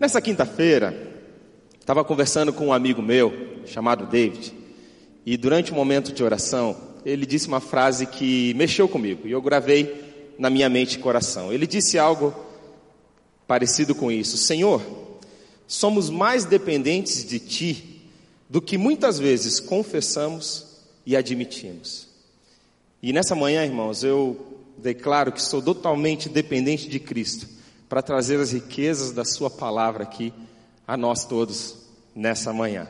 Nessa quinta-feira, estava conversando com um amigo meu, chamado David, e durante um momento de oração, ele disse uma frase que mexeu comigo, e eu gravei na minha mente e coração. Ele disse algo parecido com isso: Senhor, somos mais dependentes de Ti do que muitas vezes confessamos e admitimos. E nessa manhã, irmãos, eu declaro que sou totalmente dependente de Cristo para trazer as riquezas da Sua palavra aqui a nós todos nessa manhã.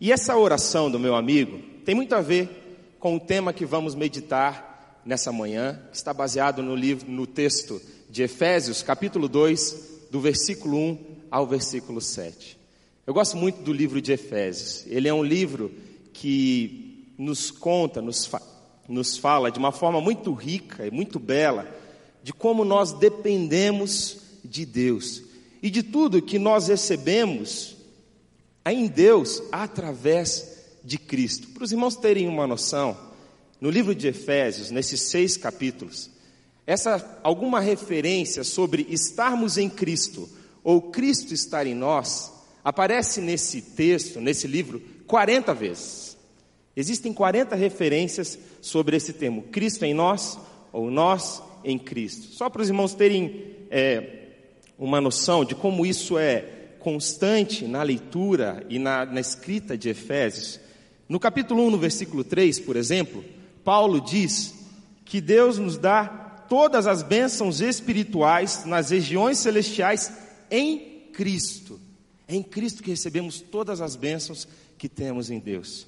E essa oração do meu amigo tem muito a ver com o tema que vamos meditar nessa manhã, que está baseado no livro, no texto de Efésios, capítulo 2, do versículo 1 ao versículo 7. Eu gosto muito do livro de Efésios. Ele é um livro que nos conta, nos, fa nos fala de uma forma muito rica e muito bela de como nós dependemos de Deus e de tudo que nós recebemos em Deus através de Cristo. Para os irmãos terem uma noção, no livro de Efésios, nesses seis capítulos, essa alguma referência sobre estarmos em Cristo ou Cristo estar em nós aparece nesse texto, nesse livro, 40 vezes. Existem 40 referências sobre esse termo, Cristo em nós ou nós em Cristo. Só para os irmãos terem é, uma noção de como isso é constante na leitura e na, na escrita de Efésios. No capítulo 1, no versículo 3, por exemplo, Paulo diz que Deus nos dá todas as bênçãos espirituais nas regiões celestiais em Cristo. É em Cristo que recebemos todas as bênçãos que temos em Deus.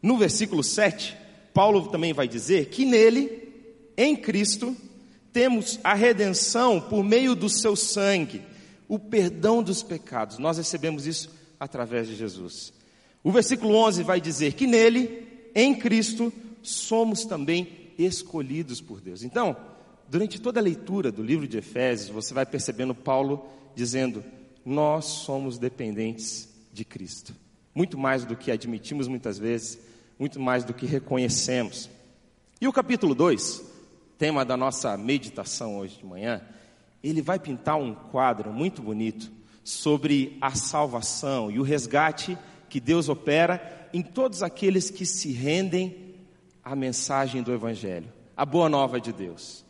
No versículo 7, Paulo também vai dizer que nele, em Cristo, temos a redenção por meio do seu sangue, o perdão dos pecados. Nós recebemos isso através de Jesus. O versículo 11 vai dizer que nele, em Cristo, somos também escolhidos por Deus. Então, durante toda a leitura do livro de Efésios, você vai percebendo Paulo dizendo: Nós somos dependentes de Cristo. Muito mais do que admitimos muitas vezes, muito mais do que reconhecemos. E o capítulo 2 tema da nossa meditação hoje de manhã, ele vai pintar um quadro muito bonito sobre a salvação e o resgate que Deus opera em todos aqueles que se rendem à mensagem do Evangelho, a boa nova de Deus.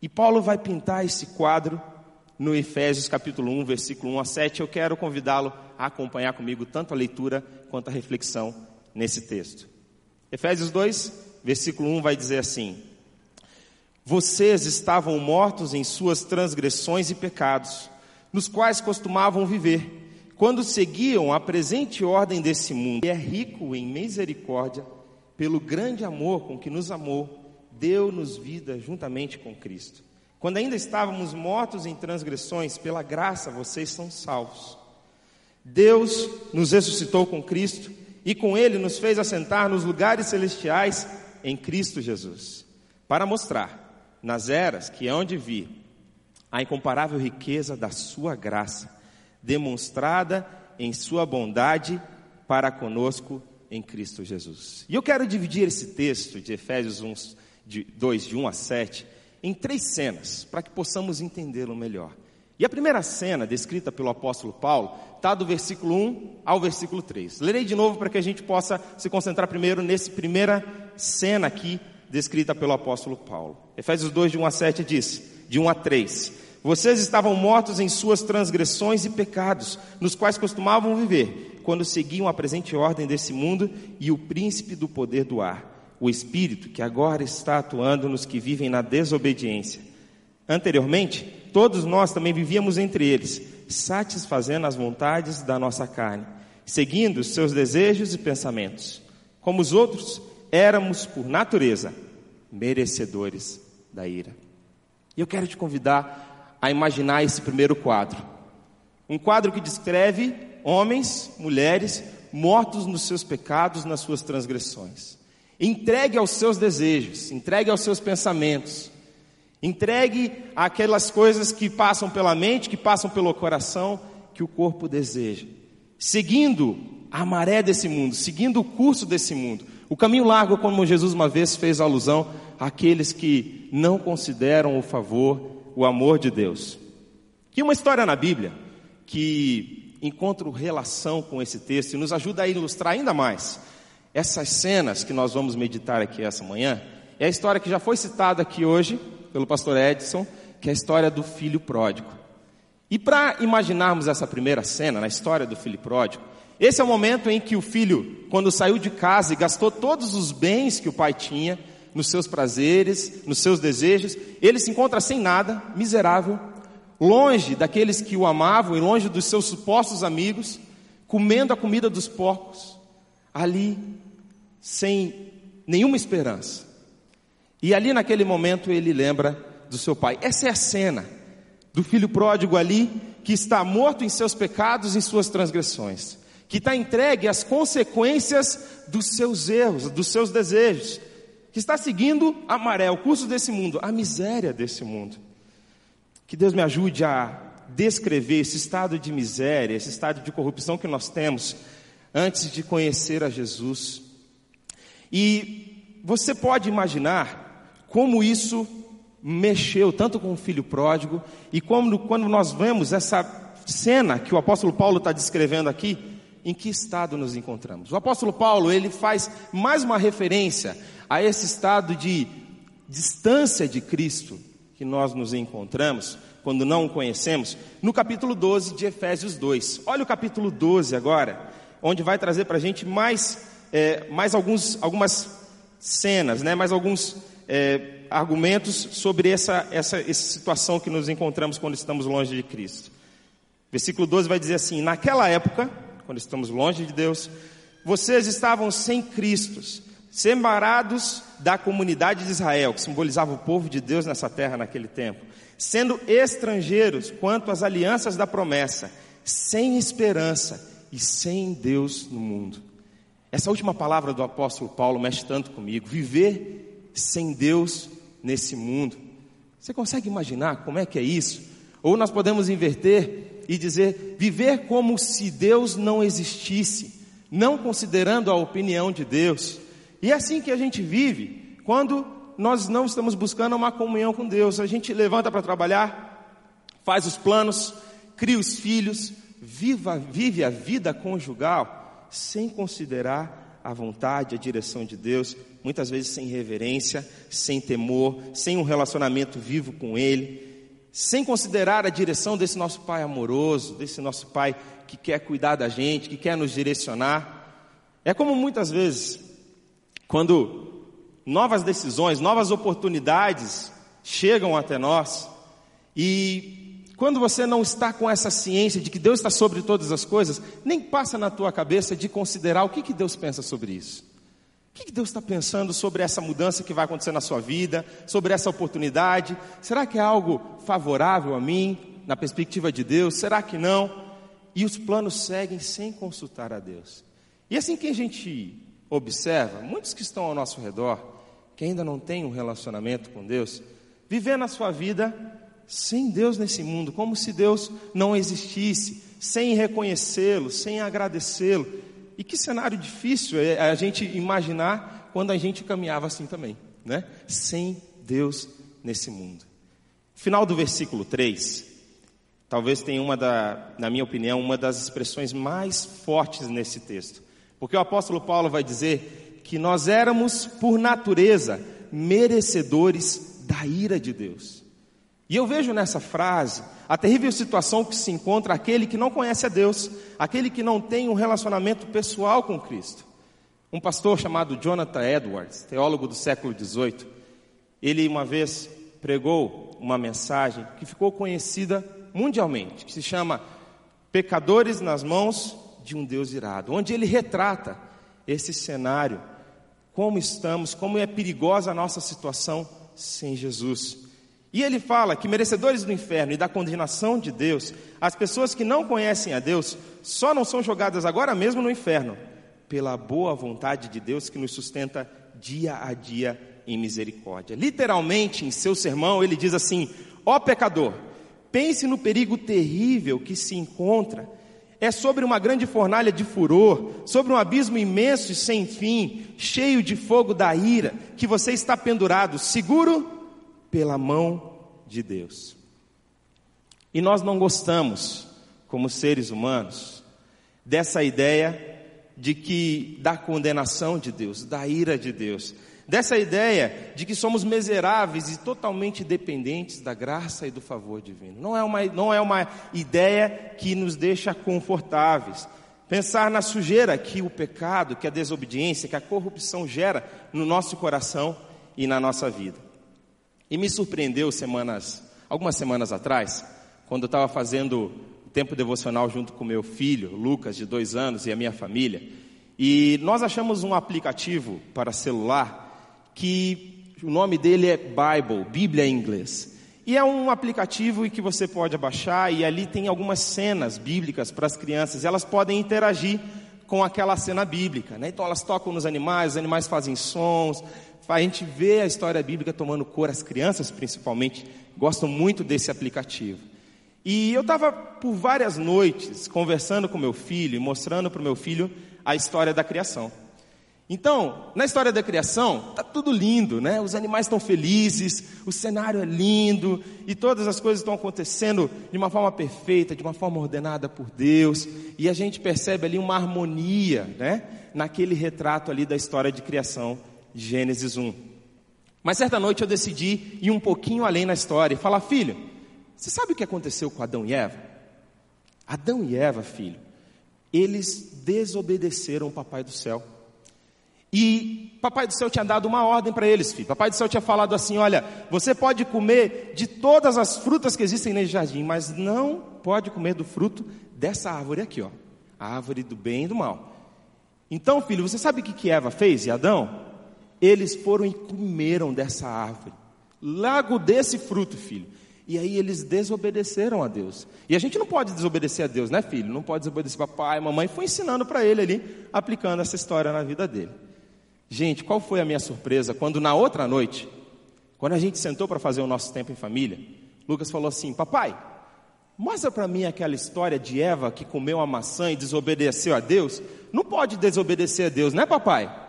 E Paulo vai pintar esse quadro no Efésios capítulo 1, versículo 1 a 7. Eu quero convidá-lo a acompanhar comigo tanto a leitura quanto a reflexão nesse texto. Efésios 2, versículo 1 vai dizer assim: vocês estavam mortos em suas transgressões e pecados, nos quais costumavam viver, quando seguiam a presente ordem desse mundo. E é rico em misericórdia, pelo grande amor com que nos amou, deu-nos vida juntamente com Cristo. Quando ainda estávamos mortos em transgressões, pela graça vocês são salvos. Deus nos ressuscitou com Cristo e com Ele nos fez assentar nos lugares celestiais em Cristo Jesus, para mostrar nas eras que hão de vir, a incomparável riqueza da sua graça, demonstrada em sua bondade para conosco em Cristo Jesus. E eu quero dividir esse texto de Efésios 1, de 2, de 1 a 7, em três cenas, para que possamos entendê-lo melhor. E a primeira cena, descrita pelo apóstolo Paulo, está do versículo 1 ao versículo 3. Lerei de novo para que a gente possa se concentrar primeiro nessa primeira cena aqui descrita pelo apóstolo Paulo. Efésios 2, de 1 a 7 diz, de 1 a 3: Vocês estavam mortos em suas transgressões e pecados, nos quais costumavam viver, quando seguiam a presente ordem desse mundo e o príncipe do poder do ar, o espírito que agora está atuando nos que vivem na desobediência. Anteriormente, todos nós também vivíamos entre eles, satisfazendo as vontades da nossa carne, seguindo seus desejos e pensamentos. Como os outros, éramos, por natureza, merecedores da ira. E eu quero te convidar a imaginar esse primeiro quadro. Um quadro que descreve homens, mulheres, mortos nos seus pecados, nas suas transgressões. Entregue aos seus desejos, entregue aos seus pensamentos, entregue aquelas coisas que passam pela mente, que passam pelo coração, que o corpo deseja. Seguindo a maré desse mundo, seguindo o curso desse mundo, o caminho largo, como Jesus uma vez fez alusão àqueles que não consideram o favor, o amor de Deus. E uma história na Bíblia que encontra relação com esse texto e nos ajuda a ilustrar ainda mais essas cenas que nós vamos meditar aqui essa manhã. É a história que já foi citada aqui hoje pelo pastor Edson, que é a história do filho pródigo. E para imaginarmos essa primeira cena na história do filho pródigo, esse é o momento em que o filho, quando saiu de casa e gastou todos os bens que o pai tinha, nos seus prazeres, nos seus desejos, ele se encontra sem nada, miserável, longe daqueles que o amavam e longe dos seus supostos amigos, comendo a comida dos porcos, ali, sem nenhuma esperança. E ali naquele momento ele lembra do seu pai. Essa é a cena do filho pródigo ali, que está morto em seus pecados e suas transgressões, que está entregue às consequências dos seus erros, dos seus desejos, que está seguindo a maré, o curso desse mundo, a miséria desse mundo. Que Deus me ajude a descrever esse estado de miséria, esse estado de corrupção que nós temos antes de conhecer a Jesus. E você pode imaginar como isso mexeu tanto com o filho pródigo, e como quando nós vemos essa cena que o apóstolo Paulo está descrevendo aqui, em que estado nos encontramos. O apóstolo Paulo, ele faz mais uma referência a esse estado de distância de Cristo que nós nos encontramos quando não o conhecemos, no capítulo 12 de Efésios 2. Olha o capítulo 12 agora, onde vai trazer para a gente mais, é, mais alguns, algumas cenas, né, mais alguns é, argumentos sobre essa, essa, essa situação que nos encontramos quando estamos longe de Cristo. Versículo 12 vai dizer assim: Naquela época, quando estamos longe de Deus, vocês estavam sem Cristo, separados da comunidade de Israel, que simbolizava o povo de Deus nessa terra naquele tempo, sendo estrangeiros quanto às alianças da promessa, sem esperança e sem Deus no mundo. Essa última palavra do apóstolo Paulo mexe tanto comigo. Viver sem Deus nesse mundo. Você consegue imaginar como é que é isso? Ou nós podemos inverter e dizer viver como se Deus não existisse, não considerando a opinião de Deus. E é assim que a gente vive quando nós não estamos buscando uma comunhão com Deus. A gente levanta para trabalhar, faz os planos, cria os filhos, viva, vive a vida conjugal sem considerar a vontade, a direção de Deus, muitas vezes sem reverência, sem temor, sem um relacionamento vivo com Ele, sem considerar a direção desse nosso Pai amoroso, desse nosso Pai que quer cuidar da gente, que quer nos direcionar. É como muitas vezes, quando novas decisões, novas oportunidades chegam até nós, e quando você não está com essa ciência de que Deus está sobre todas as coisas, nem passa na tua cabeça de considerar o que, que Deus pensa sobre isso. O que, Deus está pensando sobre essa mudança que vai acontecer na sua vida, sobre essa oportunidade? Será que é algo favorável a mim, na perspectiva de Deus? Será que não? E os planos seguem sem consultar a Deus. E assim que a gente observa, muitos que estão ao nosso redor, que ainda não têm um relacionamento com Deus, vivendo a sua vida sem Deus nesse mundo, como se Deus não existisse, sem reconhecê-lo, sem agradecê-lo. E que cenário difícil é a gente imaginar quando a gente caminhava assim também, né? Sem Deus nesse mundo. Final do versículo 3, talvez tenha uma da, na minha opinião, uma das expressões mais fortes nesse texto. Porque o apóstolo Paulo vai dizer que nós éramos, por natureza, merecedores da ira de Deus. E eu vejo nessa frase a terrível situação que se encontra aquele que não conhece a Deus, aquele que não tem um relacionamento pessoal com Cristo. Um pastor chamado Jonathan Edwards, teólogo do século XVIII, ele uma vez pregou uma mensagem que ficou conhecida mundialmente, que se chama Pecadores nas mãos de um Deus irado, onde ele retrata esse cenário, como estamos, como é perigosa a nossa situação sem Jesus. E ele fala que merecedores do inferno e da condenação de Deus, as pessoas que não conhecem a Deus, só não são jogadas agora mesmo no inferno, pela boa vontade de Deus que nos sustenta dia a dia em misericórdia. Literalmente, em seu sermão, ele diz assim: Ó pecador, pense no perigo terrível que se encontra. É sobre uma grande fornalha de furor, sobre um abismo imenso e sem fim, cheio de fogo da ira, que você está pendurado, seguro pela mão de Deus. E nós não gostamos como seres humanos, dessa ideia de que da condenação de Deus, da ira de Deus, dessa ideia de que somos miseráveis e totalmente dependentes da graça e do favor divino. Não é uma, não é uma ideia que nos deixa confortáveis. Pensar na sujeira que o pecado, que a desobediência, que a corrupção gera no nosso coração e na nossa vida. E me surpreendeu semanas, algumas semanas atrás, quando eu estava fazendo tempo devocional junto com meu filho, Lucas, de dois anos, e a minha família. E nós achamos um aplicativo para celular que o nome dele é Bible, Bíblia em inglês. E é um aplicativo que você pode baixar e ali tem algumas cenas bíblicas para as crianças. E elas podem interagir com aquela cena bíblica. Né? Então elas tocam nos animais, os animais fazem sons. A gente vê a história bíblica tomando cor. As crianças, principalmente, gostam muito desse aplicativo. E eu estava por várias noites conversando com meu filho e mostrando para o meu filho a história da criação. Então, na história da criação, está tudo lindo, né? Os animais estão felizes, o cenário é lindo e todas as coisas estão acontecendo de uma forma perfeita, de uma forma ordenada por Deus. E a gente percebe ali uma harmonia, né? Naquele retrato ali da história de criação Gênesis 1. Mas certa noite eu decidi ir um pouquinho além na história e falar: filho, você sabe o que aconteceu com Adão e Eva? Adão e Eva, filho, eles desobedeceram o Papai do Céu. E Papai do Céu tinha dado uma ordem para eles, filho. Papai do Céu tinha falado assim: olha, você pode comer de todas as frutas que existem nesse jardim, mas não pode comer do fruto dessa árvore aqui, ó. A árvore do bem e do mal. Então, filho, você sabe o que, que Eva fez e Adão? Eles foram e comeram dessa árvore. Lago desse fruto, filho. E aí eles desobedeceram a Deus. E a gente não pode desobedecer a Deus, né, filho? Não pode desobedecer papai, mamãe. Foi ensinando para ele ali, aplicando essa história na vida dele. Gente, qual foi a minha surpresa quando na outra noite, quando a gente sentou para fazer o nosso tempo em família, Lucas falou assim: Papai, mostra para mim aquela história de Eva que comeu a maçã e desobedeceu a Deus. Não pode desobedecer a Deus, né, papai?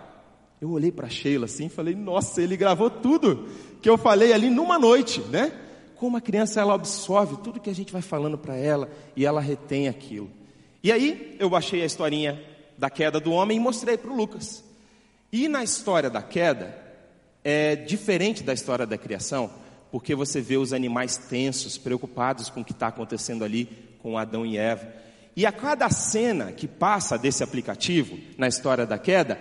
Eu olhei para Sheila assim e falei: Nossa, ele gravou tudo que eu falei ali numa noite, né? Como a criança ela absorve tudo que a gente vai falando para ela e ela retém aquilo. E aí eu baixei a historinha da queda do homem e mostrei para o Lucas. E na história da queda, é diferente da história da criação, porque você vê os animais tensos, preocupados com o que está acontecendo ali com Adão e Eva. E a cada cena que passa desse aplicativo, na história da queda,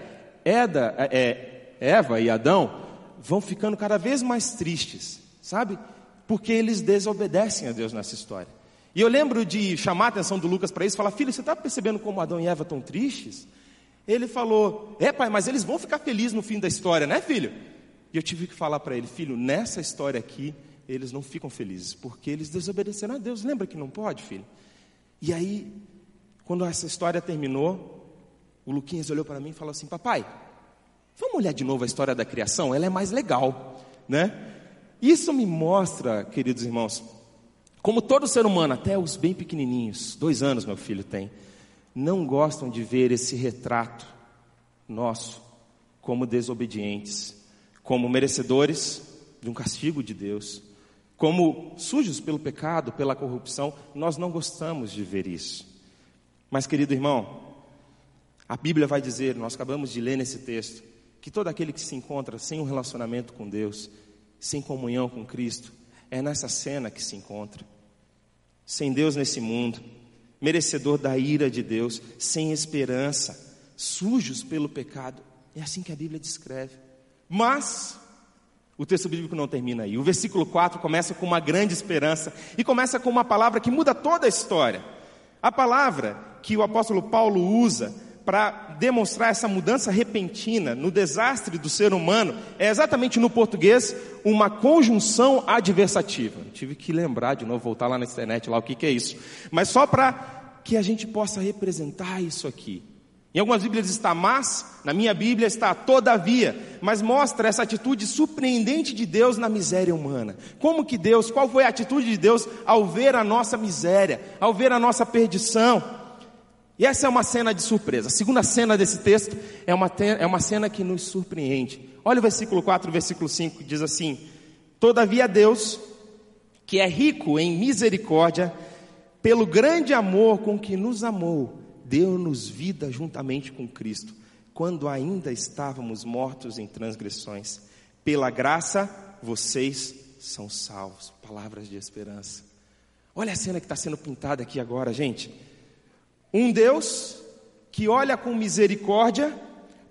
Eda, é, é, Eva e Adão vão ficando cada vez mais tristes, sabe? Porque eles desobedecem a Deus nessa história. E eu lembro de chamar a atenção do Lucas para isso, falar: filho, você está percebendo como Adão e Eva estão tristes? Ele falou: É, pai, mas eles vão ficar felizes no fim da história, né, filho? E eu tive que falar para ele: Filho, nessa história aqui, eles não ficam felizes, porque eles desobedeceram a Deus. Lembra que não pode, filho? E aí, quando essa história terminou, o Luquinhas olhou para mim e falou assim: Papai, vamos olhar de novo a história da criação? Ela é mais legal, né? Isso me mostra, queridos irmãos, como todo ser humano, até os bem pequenininhos, dois anos meu filho tem, não gostam de ver esse retrato nosso como desobedientes, como merecedores de um castigo de Deus, como sujos pelo pecado, pela corrupção. Nós não gostamos de ver isso. Mas, querido irmão, a Bíblia vai dizer, nós acabamos de ler nesse texto, que todo aquele que se encontra sem um relacionamento com Deus, sem comunhão com Cristo, é nessa cena que se encontra. Sem Deus nesse mundo, merecedor da ira de Deus, sem esperança, sujos pelo pecado. É assim que a Bíblia descreve. Mas o texto bíblico não termina aí. O versículo 4 começa com uma grande esperança e começa com uma palavra que muda toda a história. A palavra que o apóstolo Paulo usa para demonstrar essa mudança repentina no desastre do ser humano é exatamente no português uma conjunção adversativa. Tive que lembrar de novo, voltar lá na internet lá o que, que é isso. Mas só para que a gente possa representar isso aqui. Em algumas Bíblias está mas, na minha Bíblia está todavia, mas mostra essa atitude surpreendente de Deus na miséria humana. Como que Deus, qual foi a atitude de Deus ao ver a nossa miséria, ao ver a nossa perdição? E essa é uma cena de surpresa. A segunda cena desse texto é uma, é uma cena que nos surpreende. Olha o versículo 4, o versículo 5, que diz assim: Todavia Deus, que é rico em misericórdia, pelo grande amor com que nos amou, deu-nos vida juntamente com Cristo, quando ainda estávamos mortos em transgressões. Pela graça, vocês são salvos. Palavras de esperança. Olha a cena que está sendo pintada aqui agora, gente. Um Deus que olha com misericórdia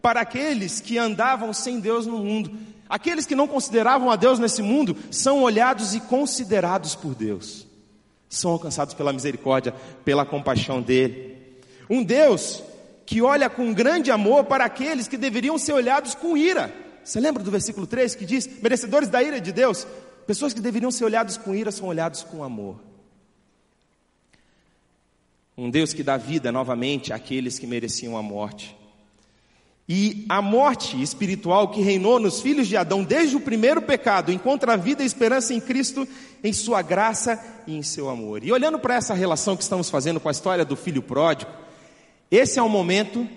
para aqueles que andavam sem Deus no mundo. Aqueles que não consideravam a Deus nesse mundo são olhados e considerados por Deus. São alcançados pela misericórdia, pela compaixão dele. Um Deus que olha com grande amor para aqueles que deveriam ser olhados com ira. Você lembra do versículo 3 que diz: merecedores da ira de Deus? Pessoas que deveriam ser olhados com ira são olhados com amor. Um Deus que dá vida novamente àqueles que mereciam a morte. E a morte espiritual que reinou nos filhos de Adão desde o primeiro pecado encontra a vida e esperança em Cristo, em Sua graça e em seu amor. E olhando para essa relação que estamos fazendo com a história do filho pródigo, esse é o momento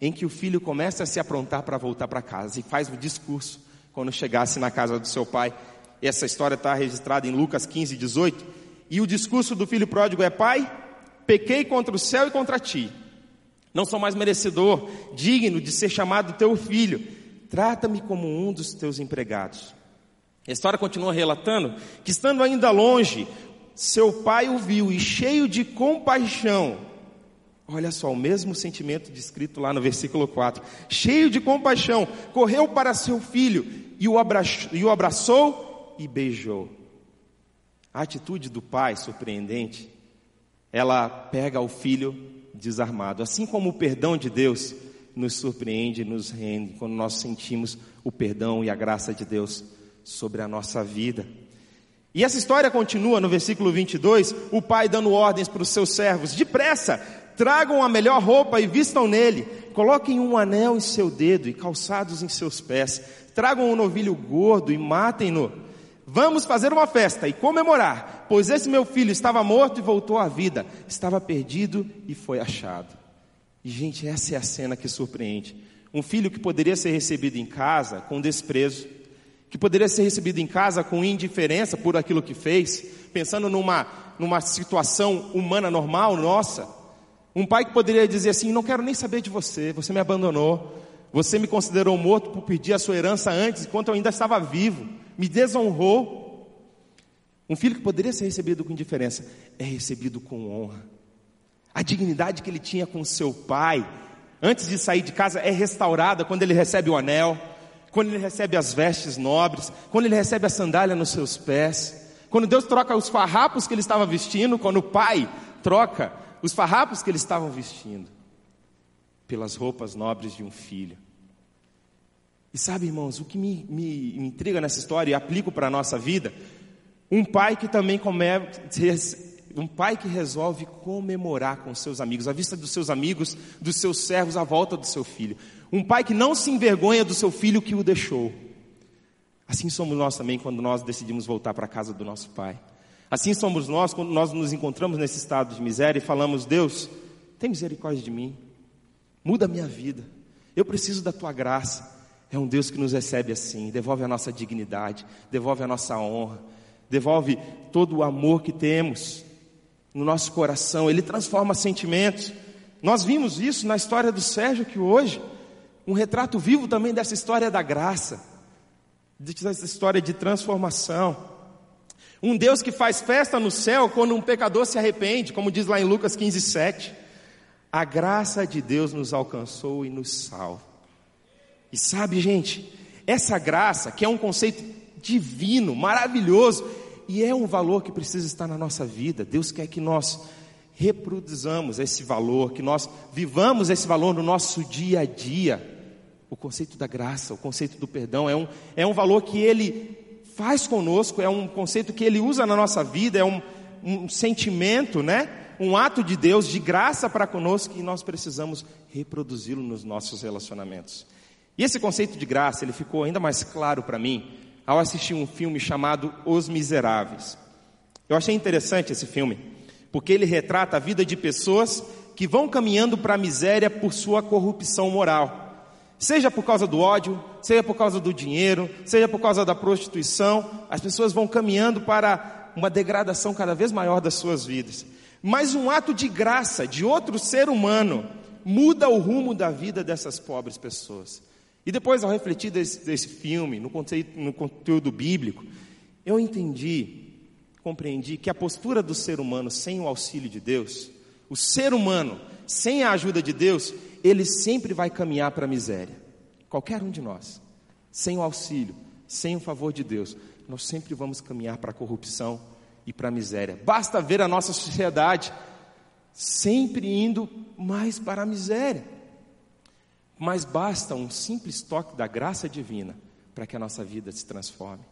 em que o filho começa a se aprontar para voltar para casa e faz o discurso quando chegasse na casa do seu pai. Essa história está registrada em Lucas 15, 18. E o discurso do filho pródigo é: Pai, pequei contra o céu e contra ti não sou mais merecedor, digno de ser chamado teu filho. Trata-me como um dos teus empregados. A história continua relatando que, estando ainda longe, seu pai o viu e, cheio de compaixão, olha só, o mesmo sentimento descrito lá no versículo 4: cheio de compaixão, correu para seu filho e o abraçou e, o abraçou e beijou. A atitude do pai, surpreendente, ela pega o filho desarmado. Assim como o perdão de Deus nos surpreende, nos rende, quando nós sentimos o perdão e a graça de Deus sobre a nossa vida. E essa história continua no versículo 22, o pai dando ordens para os seus servos: depressa, tragam a melhor roupa e vistam nele, coloquem um anel em seu dedo e calçados em seus pés, tragam um novilho gordo e matem-no Vamos fazer uma festa e comemorar, pois esse meu filho estava morto e voltou à vida, estava perdido e foi achado. E, gente, essa é a cena que surpreende. Um filho que poderia ser recebido em casa com desprezo, que poderia ser recebido em casa com indiferença por aquilo que fez, pensando numa, numa situação humana normal nossa. Um pai que poderia dizer assim: Não quero nem saber de você, você me abandonou, você me considerou morto por pedir a sua herança antes, enquanto eu ainda estava vivo me desonrou. Um filho que poderia ser recebido com indiferença é recebido com honra. A dignidade que ele tinha com seu pai, antes de sair de casa, é restaurada quando ele recebe o anel, quando ele recebe as vestes nobres, quando ele recebe a sandália nos seus pés, quando Deus troca os farrapos que ele estava vestindo, quando o pai troca os farrapos que eles estavam vestindo pelas roupas nobres de um filho. E sabe, irmãos, o que me, me, me intriga nessa história e aplico para a nossa vida, um pai que também comece, um pai que resolve comemorar com seus amigos, à vista dos seus amigos, dos seus servos, à volta do seu filho. Um pai que não se envergonha do seu filho que o deixou. Assim somos nós também quando nós decidimos voltar para a casa do nosso pai. Assim somos nós quando nós nos encontramos nesse estado de miséria e falamos: Deus, tem misericórdia de mim, muda a minha vida, eu preciso da tua graça. É um Deus que nos recebe assim, devolve a nossa dignidade, devolve a nossa honra, devolve todo o amor que temos no nosso coração, ele transforma sentimentos. Nós vimos isso na história do Sérgio que hoje, um retrato vivo também dessa história da graça, dessa história de transformação. Um Deus que faz festa no céu quando um pecador se arrepende, como diz lá em Lucas 15, 7. A graça de Deus nos alcançou e nos salva. E sabe, gente, essa graça, que é um conceito divino, maravilhoso, e é um valor que precisa estar na nossa vida. Deus quer que nós reproduzamos esse valor, que nós vivamos esse valor no nosso dia a dia. O conceito da graça, o conceito do perdão é um, é um valor que Ele faz conosco, é um conceito que Ele usa na nossa vida, é um, um sentimento, né? Um ato de Deus de graça para conosco e nós precisamos reproduzi-lo nos nossos relacionamentos. E esse conceito de graça, ele ficou ainda mais claro para mim ao assistir um filme chamado Os Miseráveis. Eu achei interessante esse filme, porque ele retrata a vida de pessoas que vão caminhando para a miséria por sua corrupção moral. Seja por causa do ódio, seja por causa do dinheiro, seja por causa da prostituição, as pessoas vão caminhando para uma degradação cada vez maior das suas vidas. Mas um ato de graça de outro ser humano muda o rumo da vida dessas pobres pessoas. E depois, ao refletir desse, desse filme, no conteúdo, no conteúdo bíblico, eu entendi, compreendi que a postura do ser humano sem o auxílio de Deus, o ser humano sem a ajuda de Deus, ele sempre vai caminhar para a miséria. Qualquer um de nós, sem o auxílio, sem o favor de Deus, nós sempre vamos caminhar para a corrupção e para a miséria. Basta ver a nossa sociedade sempre indo mais para a miséria. Mas basta um simples toque da graça divina para que a nossa vida se transforme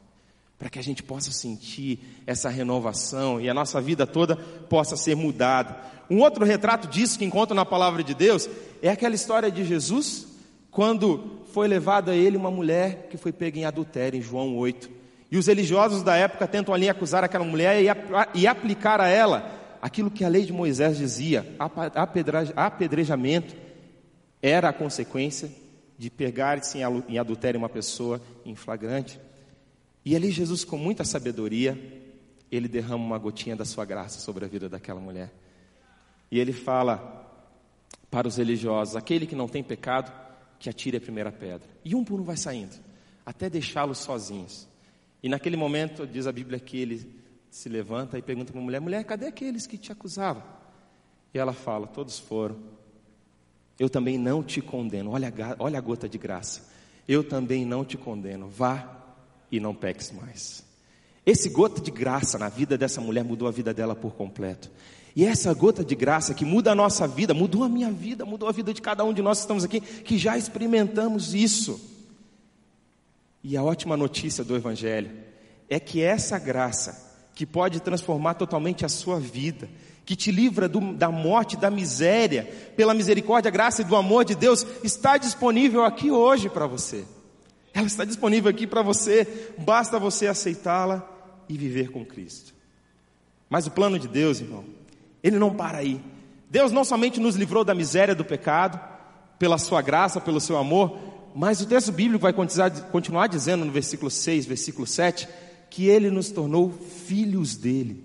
para que a gente possa sentir essa renovação e a nossa vida toda possa ser mudada. Um outro retrato disso que encontro na palavra de Deus é aquela história de Jesus, quando foi levada a ele uma mulher que foi pega em adultério, em João 8. E os religiosos da época tentam ali acusar aquela mulher e, aplicar a ela aquilo que a lei de Moisés dizia: apedrejamento era a consequência de pegar-se em adultério uma pessoa em flagrante. E ali Jesus, com muita sabedoria, ele derrama uma gotinha da sua graça sobre a vida daquela mulher. E ele fala para os religiosos: aquele que não tem pecado, que atire a primeira pedra. E um por um vai saindo, até deixá-los sozinhos. E naquele momento, diz a Bíblia que ele se levanta e pergunta para a mulher: mulher, cadê aqueles que te acusavam? E ela fala: todos foram. Eu também não te condeno. Olha, olha a gota de graça. Eu também não te condeno. Vá e não peques mais. Esse gota de graça na vida dessa mulher mudou a vida dela por completo. E essa gota de graça que muda a nossa vida, mudou a minha vida, mudou a vida de cada um de nós que estamos aqui, que já experimentamos isso. E a ótima notícia do Evangelho é que essa graça, que pode transformar totalmente a sua vida, que te livra do, da morte, da miséria, pela misericórdia, graça e do amor de Deus, está disponível aqui hoje para você. Ela está disponível aqui para você, basta você aceitá-la e viver com Cristo. Mas o plano de Deus, irmão, ele não para aí. Deus não somente nos livrou da miséria do pecado, pela sua graça, pelo seu amor, mas o texto bíblico vai continuar dizendo no versículo 6, versículo 7, que ele nos tornou filhos dele,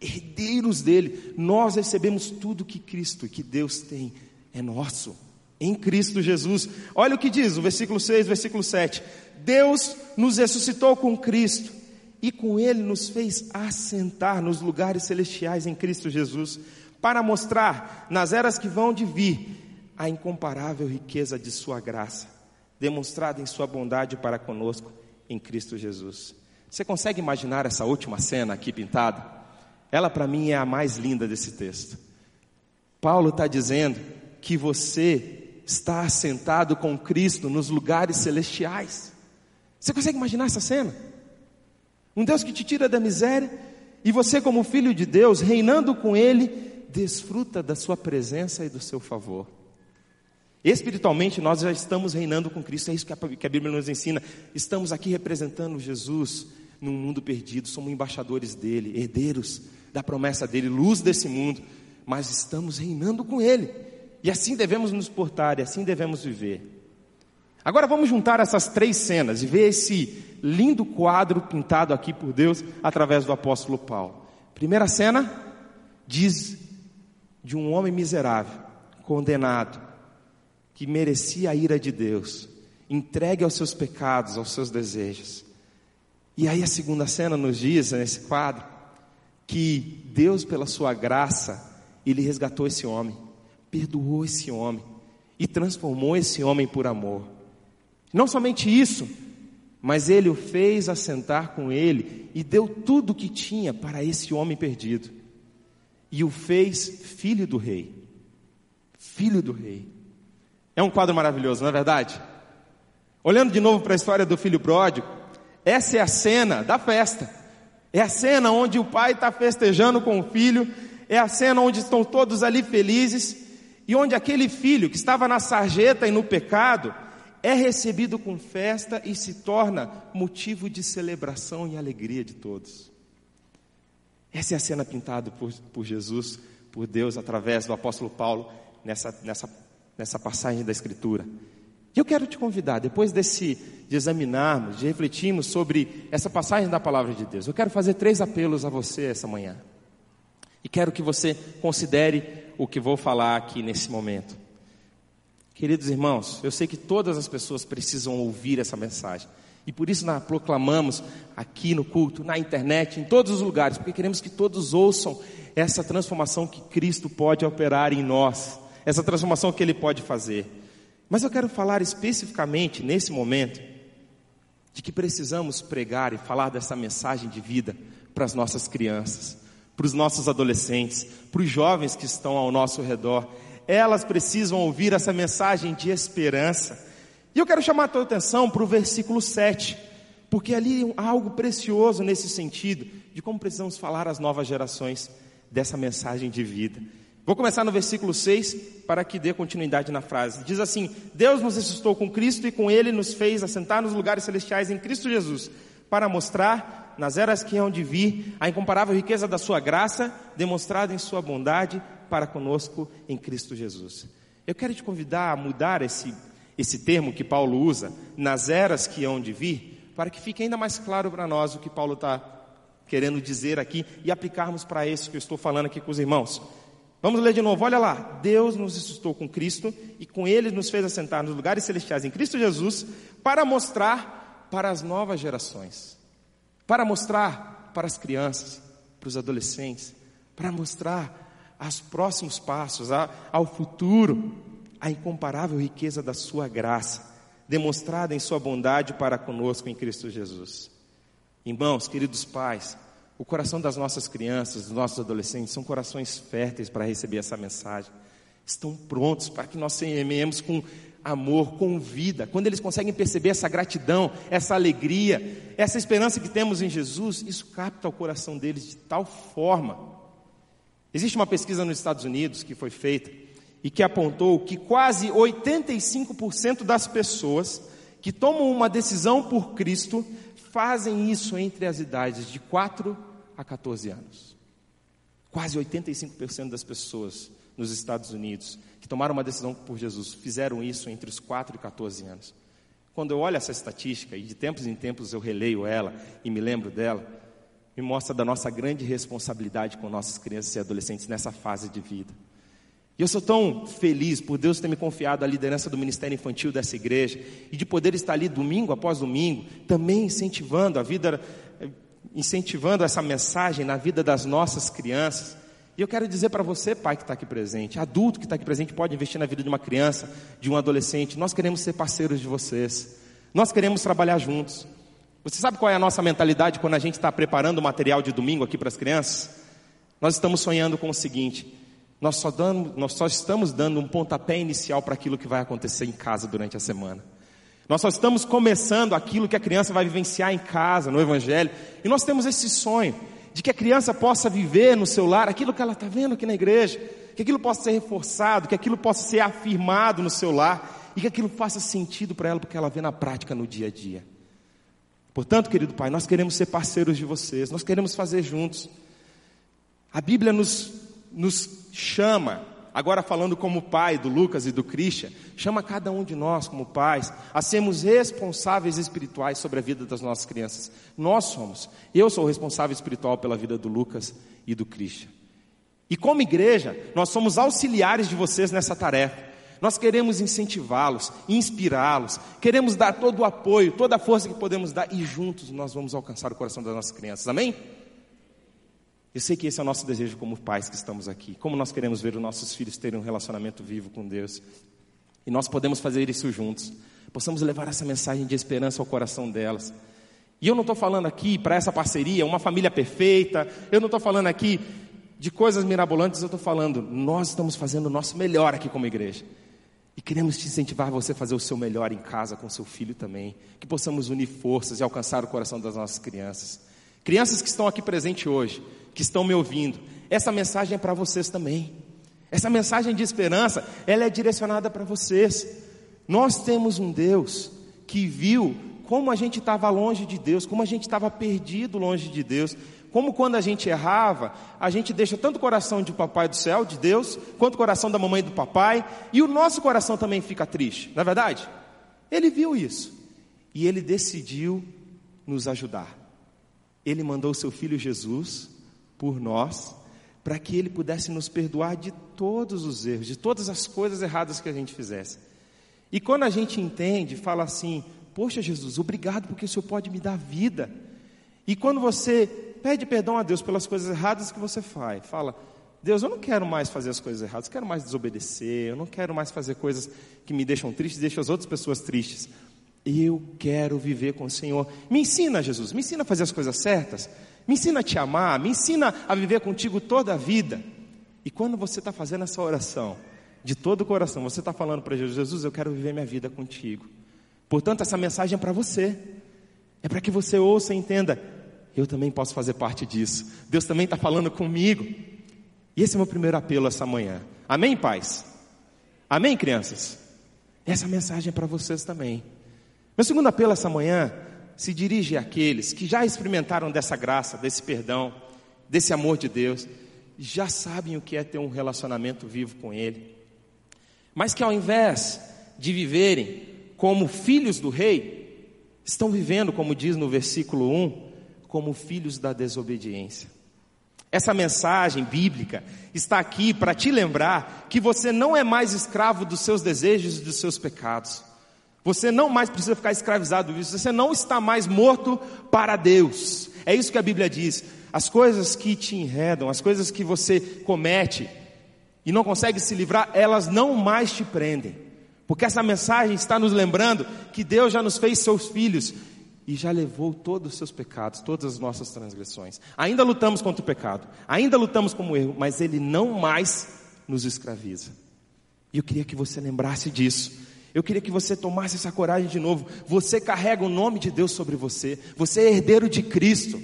herdeiros dele. Nós recebemos tudo que Cristo, que Deus tem, é nosso em Cristo Jesus. Olha o que diz o versículo 6, versículo 7. Deus nos ressuscitou com Cristo e com Ele nos fez assentar nos lugares celestiais em Cristo Jesus, para mostrar nas eras que vão de vir a incomparável riqueza de Sua graça, demonstrada em Sua bondade para conosco em Cristo Jesus. Você consegue imaginar essa última cena aqui pintada? Ela para mim é a mais linda desse texto. Paulo está dizendo que você está assentado com Cristo nos lugares celestiais. Você consegue imaginar essa cena? Um Deus que te tira da miséria e você, como filho de Deus, reinando com Ele, desfruta da Sua presença e do seu favor. Espiritualmente, nós já estamos reinando com Cristo, é isso que a Bíblia nos ensina. Estamos aqui representando Jesus num mundo perdido, somos embaixadores dele, herdeiros da promessa dele, luz desse mundo, mas estamos reinando com Ele. E assim devemos nos portar, e assim devemos viver. Agora vamos juntar essas três cenas e ver esse lindo quadro pintado aqui por Deus através do apóstolo Paulo. Primeira cena diz de um homem miserável, condenado, que merecia a ira de Deus, entregue aos seus pecados, aos seus desejos. E aí a segunda cena nos diz, nesse quadro, que Deus, pela sua graça, ele resgatou esse homem perdoou esse homem e transformou esse homem por amor. Não somente isso, mas ele o fez assentar com ele e deu tudo o que tinha para esse homem perdido. E o fez filho do rei. Filho do rei. É um quadro maravilhoso, não é verdade? Olhando de novo para a história do filho pródigo, essa é a cena da festa. É a cena onde o pai está festejando com o filho, é a cena onde estão todos ali felizes, e onde aquele filho que estava na sarjeta e no pecado é recebido com festa e se torna motivo de celebração e alegria de todos. Essa é a cena pintada por, por Jesus, por Deus, através do apóstolo Paulo, nessa, nessa, nessa passagem da Escritura. E eu quero te convidar, depois desse, de examinarmos, de refletirmos sobre essa passagem da palavra de Deus, eu quero fazer três apelos a você essa manhã. E quero que você considere o que vou falar aqui nesse momento. Queridos irmãos, eu sei que todas as pessoas precisam ouvir essa mensagem. E por isso nós proclamamos aqui no culto, na internet, em todos os lugares, porque queremos que todos ouçam essa transformação que Cristo pode operar em nós, essa transformação que Ele pode fazer. Mas eu quero falar especificamente nesse momento de que precisamos pregar e falar dessa mensagem de vida para as nossas crianças, para os nossos adolescentes, para os jovens que estão ao nosso redor. Elas precisam ouvir essa mensagem de esperança. E eu quero chamar a tua atenção para o versículo 7, porque ali há algo precioso nesse sentido de como precisamos falar às novas gerações dessa mensagem de vida. Vou começar no versículo 6 para que dê continuidade na frase. Diz assim: Deus nos ressuscitou com Cristo e com Ele nos fez assentar nos lugares celestiais em Cristo Jesus, para mostrar, nas eras que hão de vir, a incomparável riqueza da Sua graça, demonstrada em Sua bondade para conosco em Cristo Jesus. Eu quero te convidar a mudar esse, esse termo que Paulo usa, nas eras que hão de vir, para que fique ainda mais claro para nós o que Paulo está querendo dizer aqui e aplicarmos para isso que eu estou falando aqui com os irmãos. Vamos ler de novo, olha lá. Deus nos ressuscitou com Cristo e com Ele nos fez assentar nos lugares celestiais em Cristo Jesus para mostrar para as novas gerações, para mostrar para as crianças, para os adolescentes, para mostrar aos próximos passos, ao futuro, a incomparável riqueza da Sua graça, demonstrada em Sua bondade para conosco em Cristo Jesus. Irmãos, queridos pais, o coração das nossas crianças, dos nossos adolescentes, são corações férteis para receber essa mensagem. Estão prontos para que nós semeemos com amor, com vida. Quando eles conseguem perceber essa gratidão, essa alegria, essa esperança que temos em Jesus, isso capta o coração deles de tal forma. Existe uma pesquisa nos Estados Unidos que foi feita e que apontou que quase 85% das pessoas que tomam uma decisão por Cristo fazem isso entre as idades de 4 a 14 anos. Quase 85% das pessoas nos Estados Unidos que tomaram uma decisão por Jesus fizeram isso entre os 4 e 14 anos. Quando eu olho essa estatística, e de tempos em tempos eu releio ela e me lembro dela, me mostra da nossa grande responsabilidade com nossas crianças e adolescentes nessa fase de vida. E eu sou tão feliz por Deus ter me confiado a liderança do ministério infantil dessa igreja e de poder estar ali domingo após domingo, também incentivando a vida incentivando essa mensagem na vida das nossas crianças. E eu quero dizer para você, pai que está aqui presente, adulto que está aqui presente, pode investir na vida de uma criança, de um adolescente. Nós queremos ser parceiros de vocês. Nós queremos trabalhar juntos. Você sabe qual é a nossa mentalidade quando a gente está preparando o material de domingo aqui para as crianças? Nós estamos sonhando com o seguinte: nós só, damos, nós só estamos dando um pontapé inicial para aquilo que vai acontecer em casa durante a semana. Nós só estamos começando aquilo que a criança vai vivenciar em casa, no Evangelho. E nós temos esse sonho de que a criança possa viver no seu lar aquilo que ela está vendo aqui na igreja, que aquilo possa ser reforçado, que aquilo possa ser afirmado no seu lar e que aquilo faça sentido para ela, porque ela vê na prática no dia a dia. Portanto, querido Pai, nós queremos ser parceiros de vocês, nós queremos fazer juntos. A Bíblia nos, nos chama agora falando como pai do Lucas e do Christian, chama cada um de nós como pais a sermos responsáveis espirituais sobre a vida das nossas crianças. Nós somos. Eu sou o responsável espiritual pela vida do Lucas e do Christian. E como igreja, nós somos auxiliares de vocês nessa tarefa. Nós queremos incentivá-los, inspirá-los, queremos dar todo o apoio, toda a força que podemos dar e juntos nós vamos alcançar o coração das nossas crianças. Amém? Eu sei que esse é o nosso desejo como pais que estamos aqui. Como nós queremos ver os nossos filhos terem um relacionamento vivo com Deus. E nós podemos fazer isso juntos. Possamos levar essa mensagem de esperança ao coração delas. E eu não estou falando aqui para essa parceria, uma família perfeita. Eu não estou falando aqui de coisas mirabolantes. Eu estou falando, nós estamos fazendo o nosso melhor aqui como igreja. E queremos te incentivar a você fazer o seu melhor em casa com seu filho também. Que possamos unir forças e alcançar o coração das nossas crianças. Crianças que estão aqui presentes hoje, que estão me ouvindo, essa mensagem é para vocês também. Essa mensagem de esperança, ela é direcionada para vocês. Nós temos um Deus que viu como a gente estava longe de Deus, como a gente estava perdido longe de Deus, como quando a gente errava, a gente deixa tanto o coração de papai do céu, de Deus, quanto o coração da mamãe e do papai, e o nosso coração também fica triste, não é verdade? Ele viu isso e ele decidiu nos ajudar. Ele mandou seu filho Jesus por nós, para que Ele pudesse nos perdoar de todos os erros, de todas as coisas erradas que a gente fizesse. E quando a gente entende, fala assim: Poxa, Jesus, obrigado porque o Senhor pode me dar vida. E quando você pede perdão a Deus pelas coisas erradas que você faz, fala: Deus, eu não quero mais fazer as coisas erradas, eu quero mais desobedecer, eu não quero mais fazer coisas que me deixam triste, deixam as outras pessoas tristes. Eu quero viver com o Senhor. Me ensina, Jesus, me ensina a fazer as coisas certas, me ensina a te amar, me ensina a viver contigo toda a vida. E quando você está fazendo essa oração, de todo o coração, você está falando para Jesus: Jesus, eu quero viver minha vida contigo. Portanto, essa mensagem é para você, é para que você ouça e entenda: eu também posso fazer parte disso. Deus também está falando comigo. E esse é o meu primeiro apelo essa manhã. Amém, pais? Amém, crianças? Essa mensagem é para vocês também. Meu segundo apelo essa manhã se dirige àqueles que já experimentaram dessa graça, desse perdão, desse amor de Deus, já sabem o que é ter um relacionamento vivo com Ele, mas que ao invés de viverem como filhos do Rei, estão vivendo, como diz no versículo 1, como filhos da desobediência. Essa mensagem bíblica está aqui para te lembrar que você não é mais escravo dos seus desejos e dos seus pecados. Você não mais precisa ficar escravizado disso, você não está mais morto para Deus. É isso que a Bíblia diz. As coisas que te enredam, as coisas que você comete e não consegue se livrar, elas não mais te prendem. Porque essa mensagem está nos lembrando que Deus já nos fez seus filhos e já levou todos os seus pecados, todas as nossas transgressões. Ainda lutamos contra o pecado, ainda lutamos com o erro, mas ele não mais nos escraviza. E eu queria que você lembrasse disso. Eu queria que você tomasse essa coragem de novo. Você carrega o nome de Deus sobre você. Você é herdeiro de Cristo.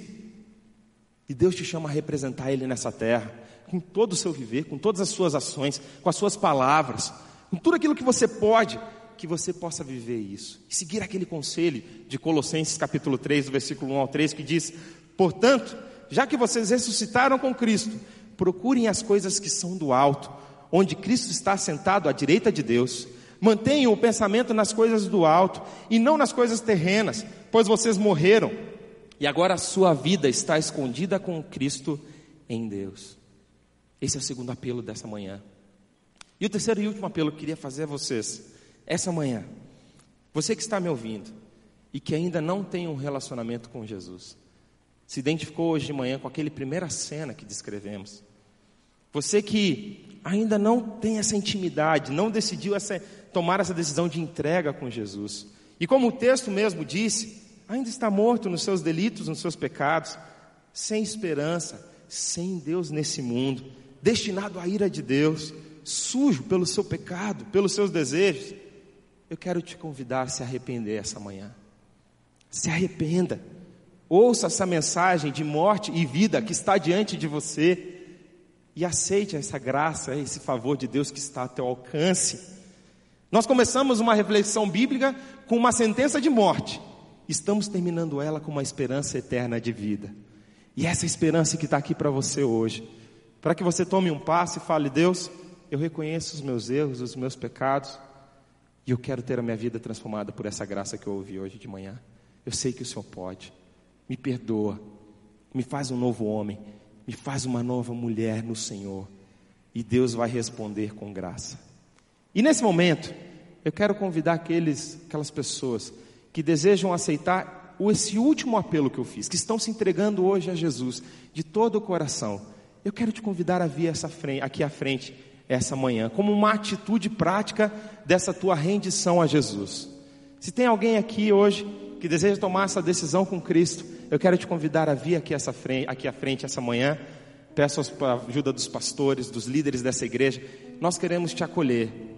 E Deus te chama a representar Ele nessa terra, com todo o seu viver, com todas as suas ações, com as suas palavras, com tudo aquilo que você pode que você possa viver isso. E seguir aquele conselho de Colossenses capítulo 3, do versículo 1 ao 3, que diz: Portanto, já que vocês ressuscitaram com Cristo, procurem as coisas que são do alto, onde Cristo está sentado à direita de Deus. Mantenham o pensamento nas coisas do alto e não nas coisas terrenas, pois vocês morreram e agora a sua vida está escondida com Cristo em Deus. Esse é o segundo apelo dessa manhã. E o terceiro e último apelo que eu queria fazer a vocês essa manhã, você que está me ouvindo e que ainda não tem um relacionamento com Jesus, se identificou hoje de manhã com aquele primeira cena que descrevemos. Você que ainda não tem essa intimidade, não decidiu essa, tomar essa decisão de entrega com Jesus. E como o texto mesmo disse, ainda está morto nos seus delitos, nos seus pecados, sem esperança, sem Deus nesse mundo, destinado à ira de Deus, sujo pelo seu pecado, pelos seus desejos eu quero te convidar a se arrepender essa manhã. Se arrependa. Ouça essa mensagem de morte e vida que está diante de você e aceite essa graça, esse favor de Deus que está a teu alcance. Nós começamos uma reflexão bíblica com uma sentença de morte. Estamos terminando ela com uma esperança eterna de vida. E essa esperança que está aqui para você hoje, para que você tome um passo e fale: Deus, eu reconheço os meus erros, os meus pecados, e eu quero ter a minha vida transformada por essa graça que eu ouvi hoje de manhã. Eu sei que o Senhor pode. Me perdoa. Me faz um novo homem. Me faz uma nova mulher no Senhor. E Deus vai responder com graça. E nesse momento, eu quero convidar aqueles, aquelas pessoas que desejam aceitar esse último apelo que eu fiz, que estão se entregando hoje a Jesus de todo o coração. Eu quero te convidar a vir essa frente, aqui à frente essa manhã, como uma atitude prática dessa tua rendição a Jesus. Se tem alguém aqui hoje que deseja tomar essa decisão com Cristo, eu quero te convidar a vir aqui, essa frente, aqui à frente essa manhã. Peço a ajuda dos pastores, dos líderes dessa igreja. Nós queremos te acolher